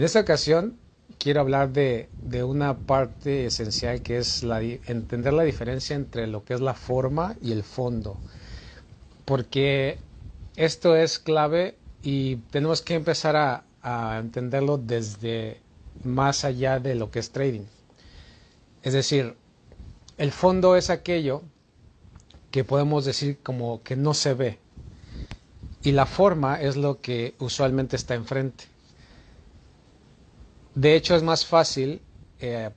En esta ocasión quiero hablar de, una parte esencial que es entender la diferencia entre lo que es la forma y el fondo. Porque esto es clave y tenemos que empezar a entenderlo desde más allá de lo que es trading. Es decir, el fondo es aquello que podemos decir como que no se ve. Y la forma es lo que usualmente está enfrente. De hecho, es más fácil eh,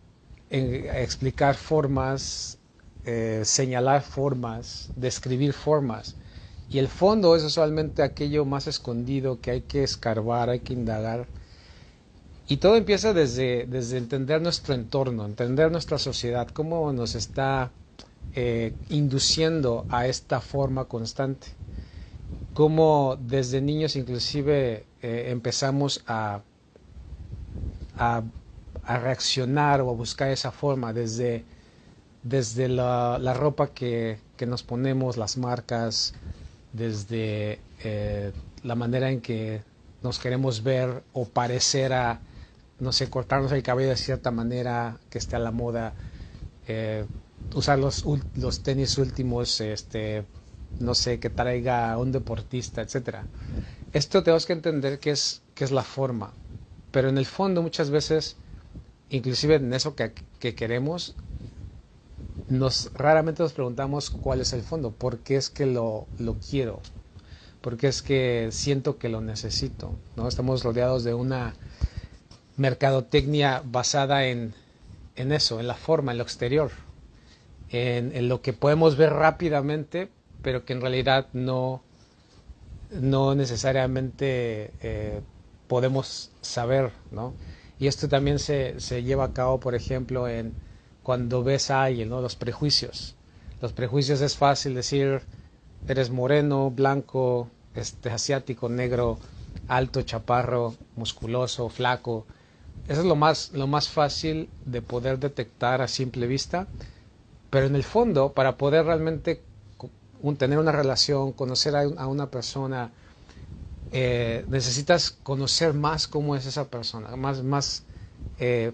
explicar formas, eh, señalar formas, describir formas. Y el fondo es usualmente aquello más escondido que hay que escarbar, hay que indagar. Y todo empieza desde, desde entender nuestro entorno, entender nuestra sociedad, cómo nos está eh, induciendo a esta forma constante. Cómo desde niños inclusive empezamos a a, reaccionar o a buscar esa forma desde, desde la, ropa que, nos ponemos, las marcas, desde eh, la manera en que nos queremos ver o parecer a, no sé, cortarnos el cabello de cierta manera que esté a la moda, eh, usar los, los tenis últimos, este, no sé, que traiga un deportista, etcétera. Esto tenemos que entender que es, que es la forma. Pero en el fondo muchas veces, inclusive en eso que, queremos, nos raramente nos preguntamos cuál es el fondo, por qué es que lo, lo quiero, por qué es que siento que lo necesito. ¿no? Estamos rodeados de una mercadotecnia basada en, en eso, en la forma, en lo exterior, en, lo que podemos ver rápidamente, pero que en realidad no, no necesariamente eh, podemos saber, ¿no? Y esto también se, se, lleva a cabo, por ejemplo, en cuando ves a alguien, ¿no? Los prejuicios. Los prejuicios es fácil decir, eres moreno, blanco, este, asiático, negro, alto, chaparro, musculoso, flaco. Eso es lo más, lo más fácil de poder detectar a simple vista. Pero en el fondo, para poder realmente tener una relación, conocer a una persona, eh, necesitas conocer más cómo es esa persona, más, más, eh,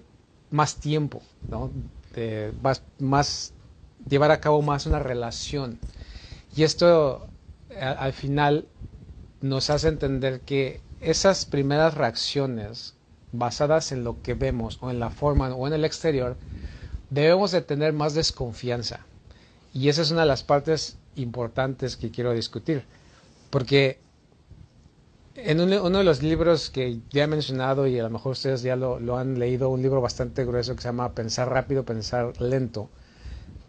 más tiempo, ¿no? más, llevar a cabo más una relación. Y esto al final nos hace entender que esas primeras reacciones basadas en lo que vemos o en la forma o en el exterior, debemos de tener más desconfianza. Y esa es una de las partes importantes que quiero discutir. Porque en uno de los libros que ya he mencionado y a lo mejor ustedes ya lo, han leído, un libro bastante grueso que se llama Pensar rápido, pensar lento,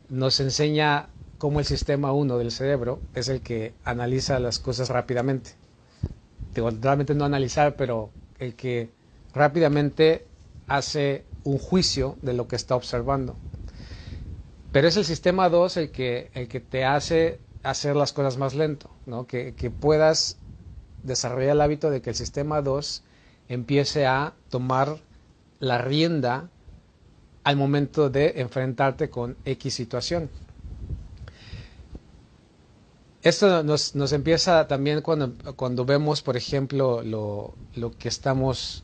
nos enseña cómo el sistema 1 del cerebro es el que analiza las cosas rápidamente. realmente no analizar, pero el que rápidamente hace un juicio de lo que está observando. Pero es el sistema 2 el que, el que te hace hacer las cosas más lento, ¿no? que, que puedas desarrolla el hábito de que el sistema 2 empiece a tomar la rienda al momento de enfrentarte con X situación. Esto nos, nos empieza también cuando, cuando, vemos, por ejemplo, lo, lo que estamos,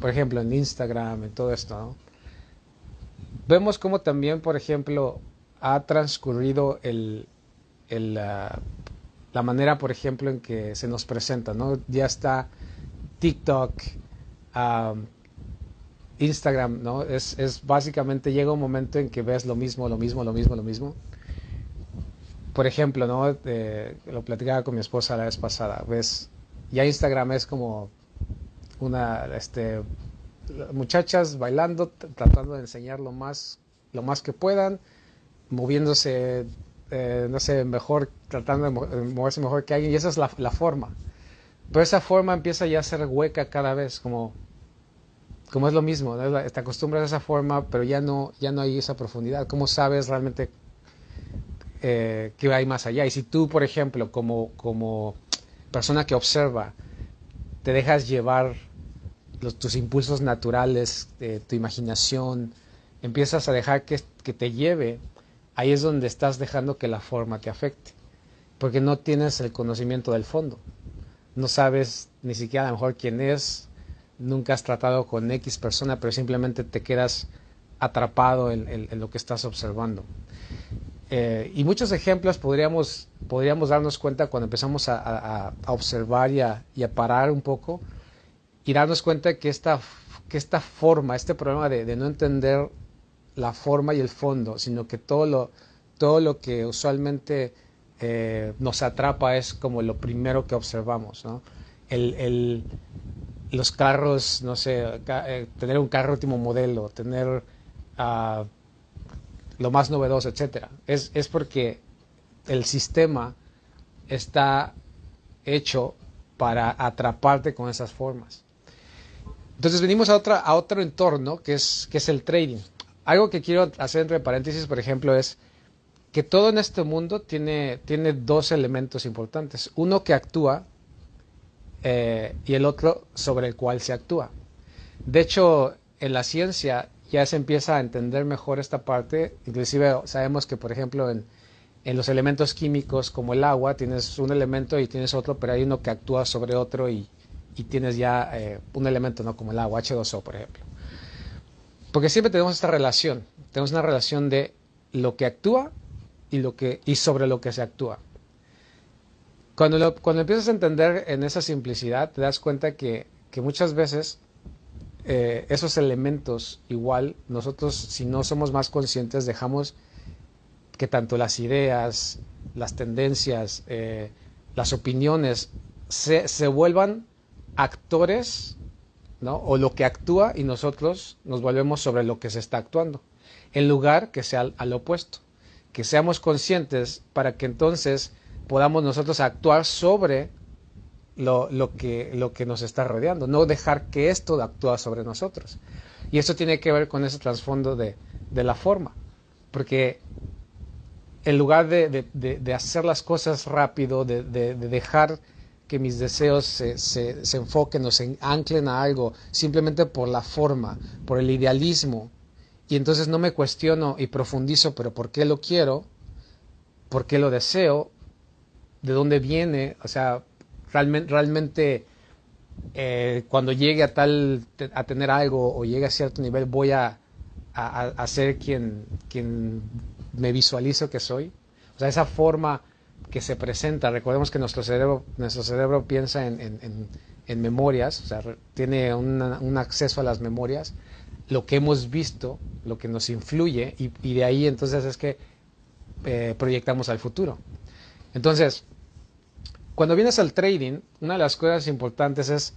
por ejemplo, en Instagram, en todo esto. Vemos cómo también, por ejemplo, ha transcurrido el, el, ah, la manera, por ejemplo, en que se nos presenta, ¿no? Ya está TikTok, Instagram, ¿no? Es, es, básicamente llega un momento en que ves lo mismo, lo mismo, lo mismo, lo mismo. Por ejemplo, ¿no? lo platicaba con mi esposa la vez pasada, ves, ya Instagram es como una, este, muchachas bailando, tratando de enseñar lo más, lo más que puedan, moviéndose eh, no sé, mejor, tratando de moverse mejor que alguien, y esa es la, forma. Pero esa forma empieza ya a ser hueca cada vez, como, como es lo mismo, te acostumbras a esa forma, pero ya no, ya no hay esa profundidad. ¿Cómo sabes realmente eh, qué hay más allá? Y si tú, por ejemplo, como, como persona que observa, te dejas llevar tus impulsos naturales, eh, tu imaginación, empiezas a dejar que, que te lleve ahí es donde estás dejando que la forma te afecte, porque no tienes el conocimiento del fondo, no sabes ni siquiera a lo mejor quién es, nunca has tratado con X persona, pero simplemente te quedas atrapado en, lo que estás observando. Eh, y muchos ejemplos podríamos, podríamos darnos cuenta cuando empezamos a, observar y a, parar un poco y darnos cuenta que esta, que esta forma, este problema de, no entender la forma y el fondo, sino que todo lo, todo lo que usualmente eh, nos atrapa es como lo primero que observamos. los carros, no sé, eh, tener un carro último modelo, tener uh, lo más novedoso, etcétera. Es, es porque el sistema está hecho para atraparte con esas formas. Entonces venimos a, otra, a otro entorno que es, que es el trading. Algo que quiero hacer entre paréntesis, por ejemplo, es que todo en este mundo tiene, tiene dos elementos importantes. Uno que actúa eh, y el otro sobre el cual se actúa. De hecho, en la ciencia ya se empieza a entender mejor esta parte. Inclusive sabemos que, por ejemplo, en, en los elementos químicos como el agua, tienes un elemento y tienes otro, pero hay uno que actúa sobre otro y, y tienes ya eh, un elemento, ¿no? Como el agua, H2O, por ejemplo. Porque siempre tenemos esta relación. Tenemos una relación de lo que actúa y, lo que, y sobre lo que se actúa. Cuando, cuando empiezas a entender en esa simplicidad, te das cuenta que, que muchas veces eh, esos elementos igual nosotros si no somos más conscientes dejamos que tanto las ideas, las tendencias, eh, las opiniones se, se, vuelvan actores, O lo que actúa y nosotros nos volvemos sobre lo que se está actuando, en lugar que sea al opuesto, que seamos conscientes para que entonces podamos nosotros actuar sobre lo, lo, que, lo que nos está rodeando, no dejar que esto actúe sobre nosotros. Y eso tiene que ver con ese trasfondo de, de la forma, porque en lugar de, de, hacer las cosas rápido, de, dejar que mis deseos se, se, se, enfoquen o se anclen a algo simplemente por la forma, por el idealismo, y entonces no me cuestiono y profundizo, pero ¿por qué lo quiero? ¿Por qué lo deseo? ¿De dónde viene? O sea, realmente, realmente eh, cuando llegue a tal a tener algo o llegue a cierto nivel voy a, a, ser quien, quien me visualizo que soy. O sea, esa forma que se presenta, recordemos que nuestro cerebro, nuestro cerebro piensa en, en, en, memorias, o sea, tiene un acceso a las memorias, lo que hemos visto, lo que nos influye, y, y de ahí entonces es que eh, proyectamos al futuro. Entonces, cuando vienes al trading, una de las cosas importantes es,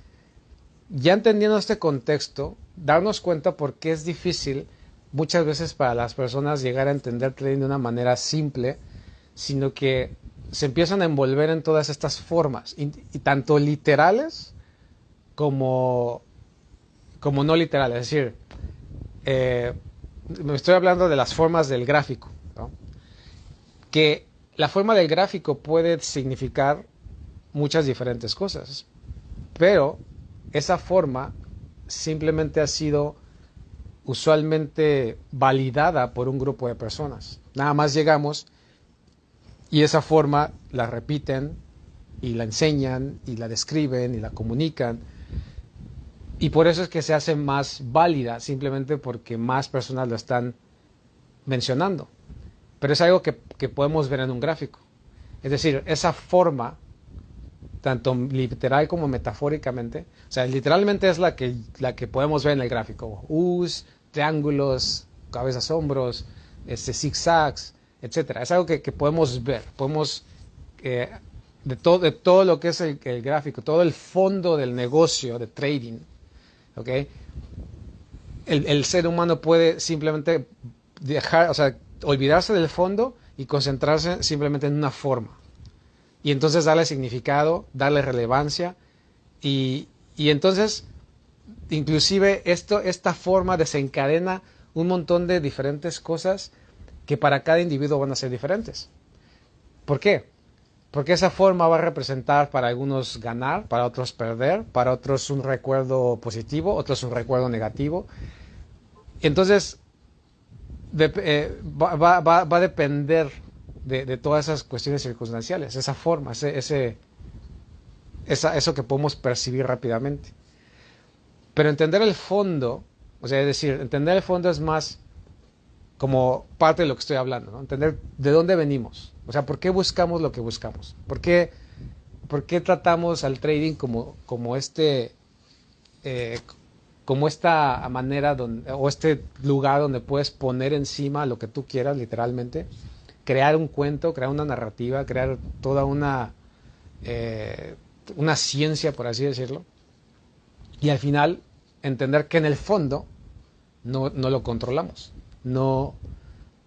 ya entendiendo este contexto, darnos cuenta por qué es difícil muchas veces para las personas llegar a entender trading de una manera simple, sino que se empiezan a envolver en todas estas formas, y, tanto literales como, como no literales. Es decir, eh, me estoy hablando de las formas del gráfico, que la forma del gráfico puede significar muchas diferentes cosas. Pero esa forma simplemente ha sido usualmente validada por un grupo de personas. Nada más llegamos y esa forma la repiten y la enseñan y la describen y la comunican. Y por eso es que se hace más válida, simplemente porque más personas lo están mencionando. Pero es algo que, que podemos ver en un gráfico. Es decir, esa forma tanto literal como metafóricamente. O sea, literalmente es la que, la que podemos ver en el gráfico. U's, triángulos, cabezas, hombros, este, zigzags, etc. Es algo que, podemos ver. Podemos, eh, de, todo, de todo lo que es el, gráfico, todo el fondo del negocio de trading, ¿ok? El, el ser humano puede simplemente dejar, o sea, olvidarse del fondo y concentrarse simplemente en una forma y entonces darle significado, darle relevancia y, y entonces inclusive esto, esta forma desencadena un montón de diferentes cosas que para cada individuo van a ser diferentes. ¿Por qué? Porque esa forma va a representar para algunos ganar, para otros perder, para otros un recuerdo positivo, otros un recuerdo negativo. Entonces, eh, va, va, va, a depender de, todas esas cuestiones circunstanciales, esa forma, ese, ese eso que podemos percibir rápidamente. Pero entender el fondo, o sea, es decir, entender el fondo es más como parte de lo que estoy hablando, entender de dónde venimos, o sea, por qué buscamos lo que buscamos, por qué, por qué tratamos al trading como, como este, eh, como esta manera donde, o este lugar donde puedes poner encima lo que tú quieras, literalmente, crear un cuento, crear una narrativa, crear toda una, eh, una ciencia, por así decirlo, y al final entender que en el fondo no, no lo controlamos no,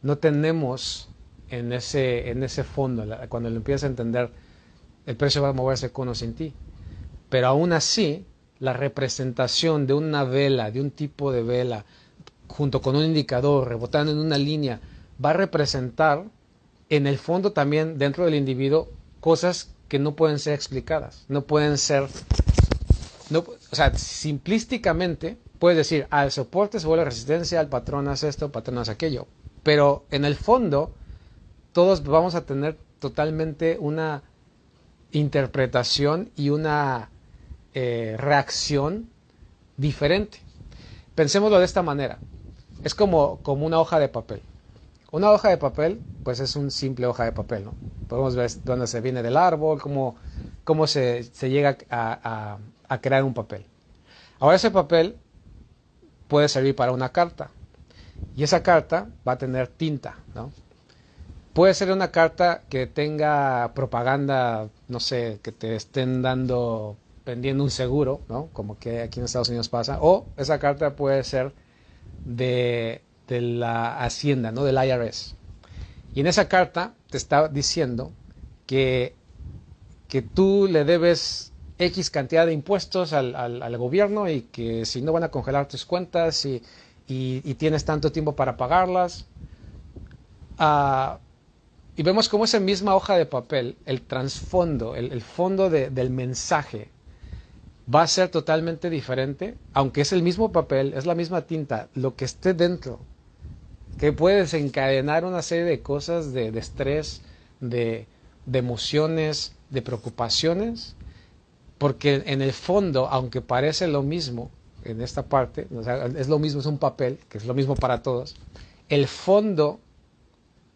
no tenemos en ese, en ese fondo, cuando lo empiezas a entender, el precio va a moverse con o sin ti. Pero aún así, la representación de una vela, de un tipo de vela, junto con un indicador, rebotando en una línea, va a representar en el fondo también dentro del individuo cosas que no pueden ser explicadas, no pueden ser, no, o sea, simplísticamente puedes decir, al soporte se vuelve resistencia, al patrón hace esto, patrón hace aquello. Pero en el fondo, todos vamos a tener totalmente una interpretación y una eh, reacción diferente. Pensémoslo de esta manera. Es como, como una hoja de papel. Una hoja de papel, pues es un simple hoja de papel, ¿no? Podemos ver dónde se viene del árbol, cómo, cómo se, se llega a, a crear un papel. Ahora ese papel puede servir para una carta. Y esa carta va a tener tinta, ¿no? Puede ser una carta que tenga propaganda, no sé, que te estén dando, vendiendo un seguro, ¿no? Como que aquí en Estados Unidos pasa. O esa carta puede ser de, de la Hacienda, ¿no? Del IRS. Y en esa carta te está diciendo que, que tú le debes X cantidad de impuestos al, al, gobierno y que si no van a congelar tus cuentas y, y, tienes tanto tiempo para pagarlas. Uh, y vemos cómo esa misma hoja de papel, el trasfondo, el, el fondo de, del mensaje, va a ser totalmente diferente, aunque es el mismo papel, es la misma tinta, lo que esté dentro, que puede desencadenar una serie de cosas, de, de estrés, de, de emociones, de preocupaciones, porque en el fondo, aunque parece lo mismo en esta parte, es lo mismo, es un papel, que es lo mismo para todos, el fondo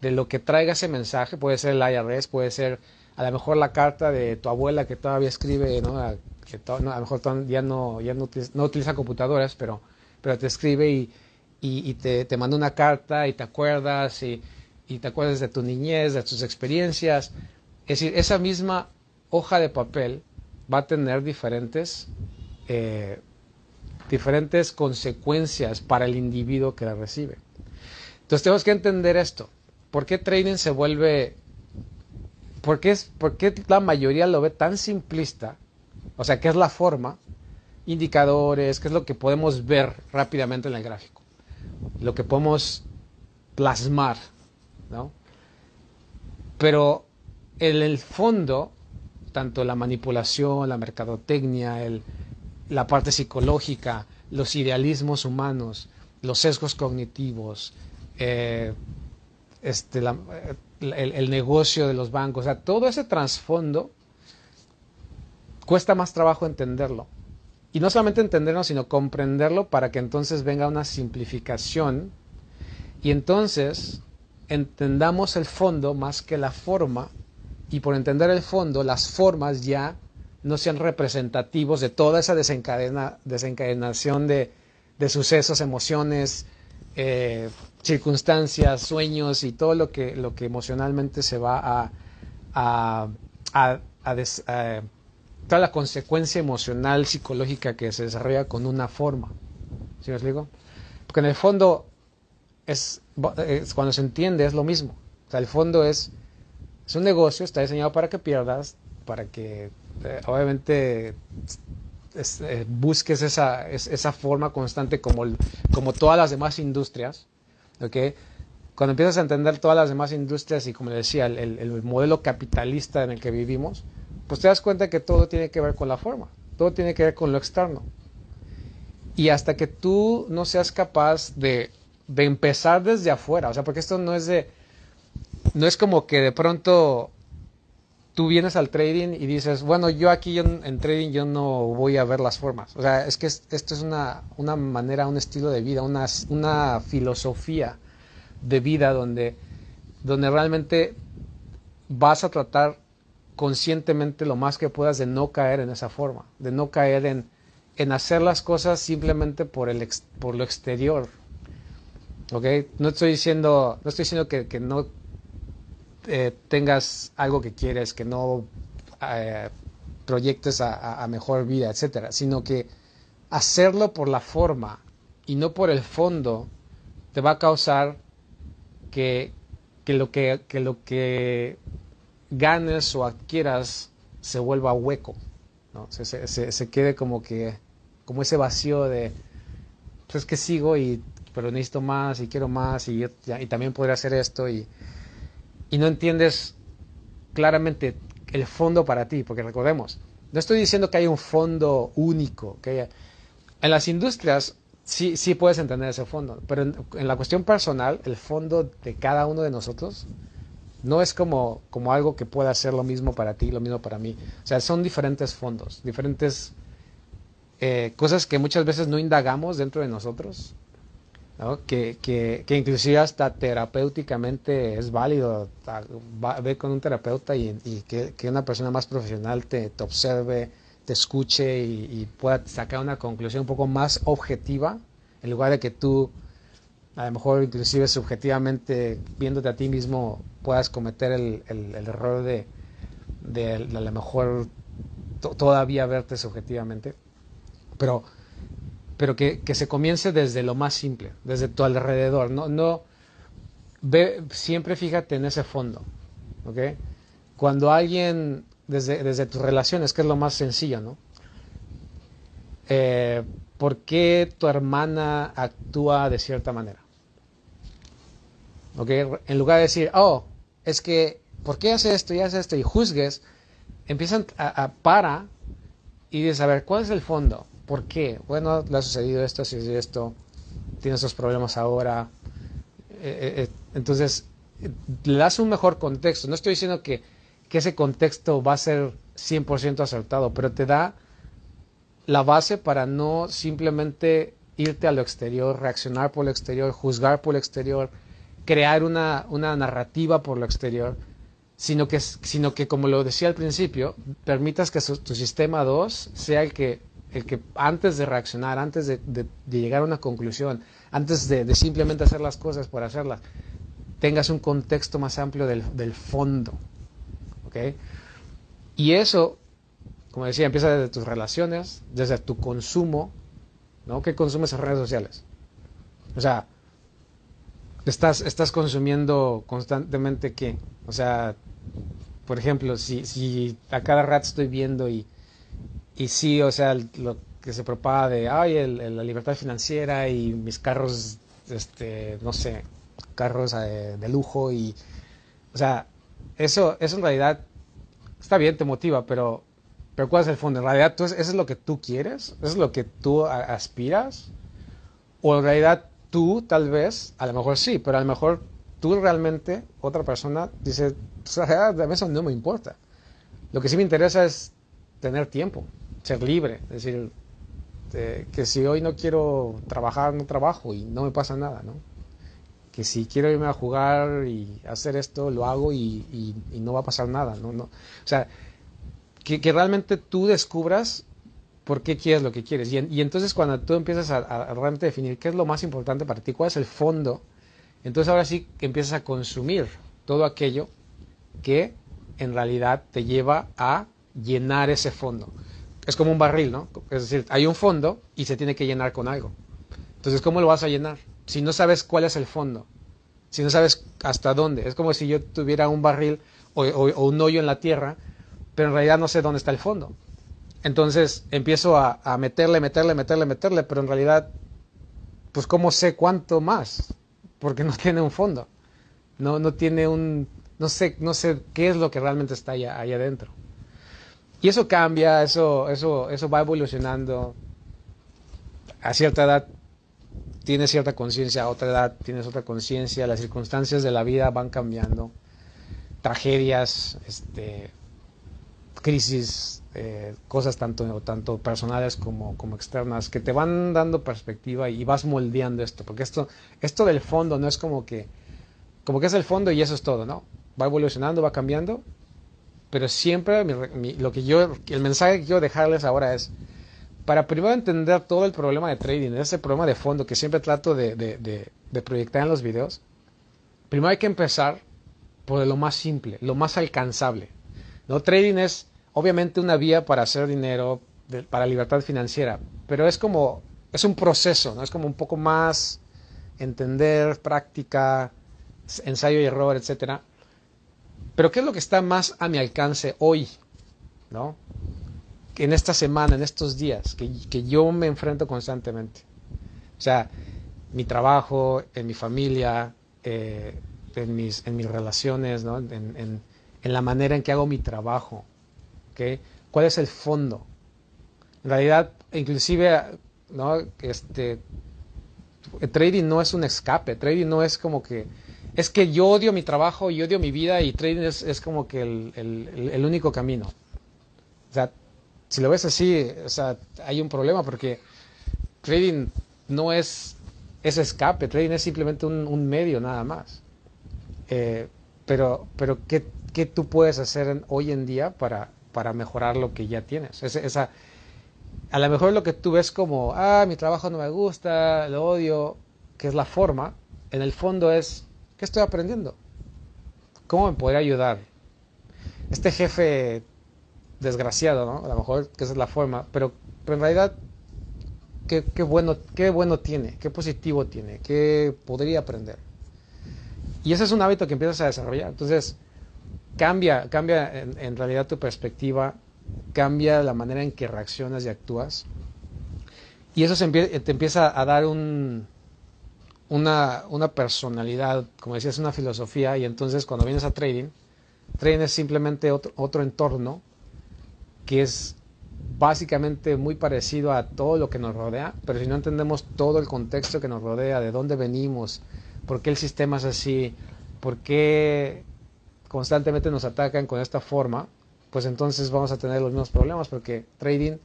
de lo que traiga ese mensaje, puede ser el IRS, puede ser a lo mejor la carta de tu abuela que todavía escribe, ¿no? A, a lo mejor ya no, ya no, no, utiliza computadoras, pero, pero te escribe y, y, te, te, manda una carta y te acuerdas y, y te acuerdas de tu niñez, de tus experiencias. Es decir, esa misma hoja de papel va a tener diferentes, eh, diferentes consecuencias para el individuo que la recibe. Entonces tenemos que entender esto. ¿Por qué trading se vuelve... ¿Por qué, es, por qué la mayoría lo ve tan simplista? O sea, ¿qué es la forma? Indicadores, ¿qué es lo que podemos ver rápidamente en el gráfico? Lo que podemos plasmar, ¿no? Pero en el fondo tanto la manipulación, la mercadotecnia, la parte psicológica, los idealismos humanos, los sesgos cognitivos, eh, este, el, negocio de los bancos, todo ese trasfondo cuesta más trabajo entenderlo. Y no solamente entenderlo, sino comprenderlo para que entonces venga una simplificación y entonces entendamos el fondo más que la forma y por entender el fondo, las formas ya no sean representativos de toda esa desencadena, desencadenación de, de, sucesos, emociones, eh, circunstancias, sueños y todo lo que, lo que emocionalmente se va a, a, a, toda la consecuencia emocional, psicológica que se desarrolla con una forma. ¿Sí me explico? Porque en el fondo es, es, cuando se entiende es lo mismo. O sea, el fondo es es un negocio, está diseñado para que pierdas, para que eh, obviamente eh, busques esa, esa forma constante como, como todas las demás industrias. ¿okay? Cuando empiezas a entender todas las demás industrias y como le decía, el, el, modelo capitalista en el que vivimos, pues te das cuenta que todo tiene que ver con la forma, todo tiene que ver con lo externo. Y hasta que tú no seas capaz de, de empezar desde afuera, o sea, porque esto no es de, no es como que de pronto tú vienes al trading y dices, bueno, yo aquí en, trading yo no voy a ver las formas. O sea, es que esto es una, una, manera, un estilo de vida, una, una filosofía de vida donde, donde realmente vas a tratar conscientemente lo más que puedas de no caer en esa forma, de no caer en, en hacer las cosas simplemente por, el por lo exterior. ¿Ok? No estoy diciendo, no estoy diciendo que, que no eh, tengas algo que quieres, que no eh, proyectes a, mejor vida, etcétera, sino que hacerlo por la forma y no por el fondo te va a causar que, lo, que, lo que ganes o adquieras se vuelva hueco, ¿no? se, quede como que como ese vacío de pues que sigo y pero necesito más y quiero más y, y también podría hacer esto y y no entiendes claramente el fondo para ti, porque recordemos, no estoy diciendo que hay un fondo único, que en las industrias sí, sí puedes entender ese fondo, pero en, la cuestión personal, el fondo de cada uno de nosotros no es como, como algo que pueda ser lo mismo para ti, lo mismo para mí. O sea, son diferentes fondos, diferentes eh, cosas que muchas veces no indagamos dentro de nosotros que, que, que, inclusive hasta terapéuticamente es válido. Ver con un terapeuta y, que, que, una persona más profesional te, te observe, te escuche y, pueda sacar una conclusión un poco más objetiva en lugar de que tú a lo mejor inclusive subjetivamente viéndote a ti mismo puedas cometer el, el, error de, de, a lo mejor todavía verte subjetivamente. Pero pero que, se comience desde lo más simple, desde tu alrededor. No, no, ve, siempre fíjate en ese fondo. ¿okay? Cuando alguien, desde, desde tus relaciones, que es lo más sencillo, ¿no? Eh, ¿Por qué tu hermana actúa de cierta manera? ¿Okay? En lugar de decir, oh, es que, ¿por qué hace esto y hace esto? Y juzgues, empiezan a, a para y dices, a ver, ¿cuál es el fondo? ¿Por qué? Bueno, le ha sucedido esto, si esto, tiene esos problemas ahora. Eh, eh, eh, entonces, le das un mejor contexto. No estoy diciendo que, que ese contexto va a ser 100% acertado, pero te da la base para no simplemente irte a lo exterior, reaccionar por lo exterior, juzgar por lo exterior, crear una, una narrativa por lo exterior, sino que, sino que, como lo decía al principio, permitas que tu sistema 2 sea el que el que antes de reaccionar, antes de, llegar a una conclusión, antes de, simplemente hacer las cosas por hacerlas, tengas un contexto más amplio del, fondo. Y eso, como decía, empieza desde tus relaciones, desde tu consumo. ¿no? ¿Qué consumes en redes sociales? O sea, estás, estás consumiendo constantemente qué? O sea, por ejemplo, si, si a cada rato estoy viendo y y sí, o sea, lo que se propaga de, ay, la libertad financiera y mis carros, este, no sé, carros eh, de lujo y, o sea, eso, eso en realidad está bien, te motiva, pero, pero ¿cuál es el fondo? En realidad, ¿tú, ¿eso es lo que tú quieres? ¿Eso es lo que tú aspiras? O en realidad tú, tal vez, a lo mejor sí, pero a lo mejor tú realmente, otra persona, dice, o sea, eso no me importa. Lo que sí me interesa es tener tiempo ser libre, es decir, eh, que si hoy no quiero trabajar, no trabajo y no me pasa nada, ¿no? Que si quiero irme a jugar y hacer esto, lo hago y, no va a pasar nada, ¿no? no o sea, que, realmente tú descubras por qué quieres lo que quieres. Y, entonces cuando tú empiezas a, a, realmente definir qué es lo más importante para ti, cuál es el fondo, entonces ahora sí empiezas a consumir todo aquello que en realidad te lleva a llenar ese fondo es como un barril, ¿no? Es decir, hay un fondo y se tiene que llenar con algo. Entonces, ¿cómo lo vas a llenar? Si no sabes cuál es el fondo, si no sabes hasta dónde. Es como si yo tuviera un barril o, un hoyo en la tierra, pero en realidad no sé dónde está el fondo. Entonces empiezo a, meterle, meterle, meterle, meterle, pero en realidad, pues ¿cómo sé cuánto más? Porque no tiene un fondo. No, no tiene un, no sé, no sé qué es lo que realmente está allá, allá adentro. Y eso cambia, eso, eso, eso va evolucionando. A cierta edad tienes cierta conciencia, a otra edad tienes otra conciencia, las circunstancias de la vida van cambiando, tragedias, este, crisis, eh, cosas tanto, tanto personales como, como externas, que te van dando perspectiva y vas moldeando esto, porque esto, esto del fondo no es como que, como que es el fondo y eso es todo, ¿no? Va evolucionando, va cambiando, pero siempre lo que yo, el mensaje que quiero dejarles ahora es, para primero entender todo el problema de trading, ese problema de fondo que siempre trato de, de proyectar en los videos, primero hay que empezar por lo más simple, lo más alcanzable. ¿no? Trading es obviamente una vía para hacer dinero, para libertad financiera, pero es como, es un proceso, ¿no? es como un poco más entender, práctica, ensayo y error, etcétera. Pero ¿qué es lo que está más a mi alcance hoy? ¿No? En esta semana, en estos días, que, yo me enfrento constantemente. O sea, mi trabajo, en mi familia, eh, en, mis, en mis relaciones, ¿no? en, la manera en que hago mi trabajo. ¿okay? ¿Cuál es el fondo? En realidad, inclusive, ¿no? este, trading no es un escape, trading no es como que, es que yo odio mi trabajo y odio mi vida y trading es, como que el, único camino. O sea, si lo ves así, o sea, hay un problema porque trading no es ese escape, trading es simplemente un, medio nada más. Eh, pero, pero ¿qué, ¿qué, tú puedes hacer hoy en día para, para mejorar lo que ya tienes? A lo mejor lo que tú ves como, ah, mi trabajo no me gusta, lo odio, que es la forma, en el fondo es, ¿qué estoy aprendiendo? ¿Cómo me podría ayudar? Este jefe desgraciado, ¿no? A lo mejor que esa es la forma, pero, en realidad, ¿qué, ¿qué, bueno, ¿qué bueno tiene? ¿Qué positivo tiene? ¿Qué podría aprender? Y ese es un hábito que empiezas a desarrollar. Entonces, cambia, cambia en, realidad tu perspectiva, cambia la manera en que reaccionas y actúas. Y eso te empieza a dar un, una, una, personalidad, como decías, una filosofía. Y entonces cuando vienes a trading, trading es simplemente otro, otro entorno que es básicamente muy parecido a todo lo que nos rodea, pero si no entendemos todo el contexto que nos rodea, de dónde venimos, por qué el sistema es así, por qué constantemente nos atacan con esta forma, pues entonces vamos a tener los mismos problemas porque trading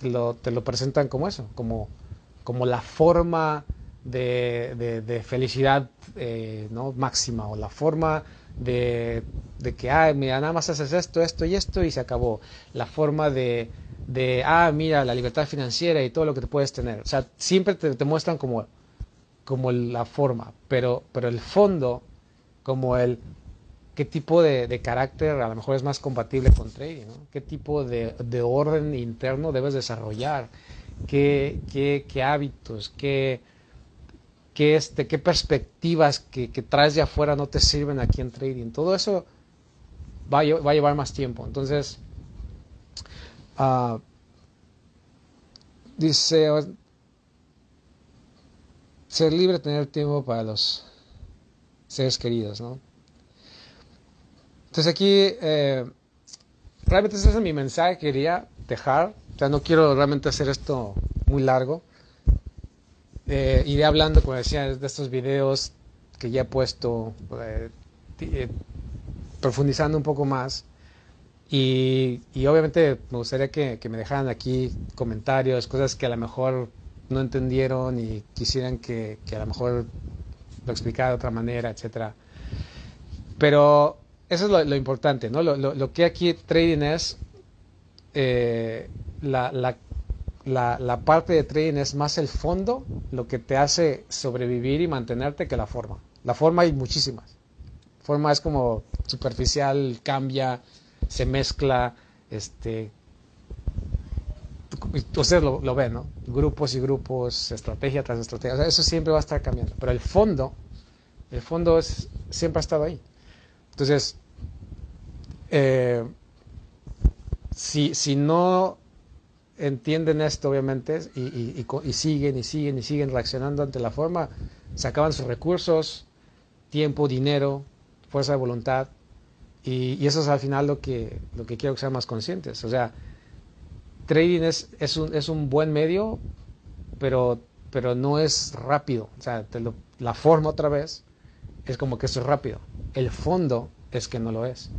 te lo, te lo presentan como eso, como, como la forma de, de, felicidad eh, ¿no? máxima o la forma de, de que, ah, mira, nada más haces esto, esto y esto y se acabó. La forma de, de, ah, mira, la libertad financiera y todo lo que te puedes tener. O sea, siempre te, te muestran como, como la forma, pero, pero el fondo, como el qué tipo de, carácter a lo mejor es más compatible con trading, qué tipo de, de, orden interno debes desarrollar, qué, qué, qué hábitos, qué, qué, este, qué perspectivas que, que, traes de afuera no te sirven aquí en trading. Todo eso va a, va a llevar más tiempo. Entonces, uh, dice, ser libre, tener tiempo para los seres queridos, ¿no? Entonces aquí, eh, realmente ese es mi mensaje que quería dejar. O sea, no quiero realmente hacer esto muy largo. Eh, iré hablando, como decía, de estos videos que ya he puesto, eh, eh, profundizando un poco más. Y, y obviamente me gustaría que, que, me dejaran aquí comentarios, cosas que a lo mejor no entendieron y quisieran que, que a lo mejor lo explicara de otra manera, etcétera. Pero eso es lo, lo importante, ¿no? Lo, lo, lo, que aquí trading es eh, la, la, la, la, parte de trading es más el fondo, lo que te hace sobrevivir y mantenerte que la forma. La forma hay muchísimas. Forma es como superficial, cambia, se mezcla, este, ustedes lo, lo, ven, ¿no? Grupos y grupos, estrategia tras estrategia, eso siempre va a estar cambiando, pero el fondo, el fondo es, siempre ha estado ahí. Entonces, eh, si, si no entienden esto, obviamente, y, siguen y siguen y siguen reaccionando ante la forma, se acaban sus recursos, tiempo, dinero, fuerza de voluntad, y, eso es al final lo que, lo que quiero que sean más conscientes. O sea, trading es, es, un, es un buen medio, pero, pero no es rápido. O sea, la forma otra vez es como que eso es rápido. El fondo es que no lo es.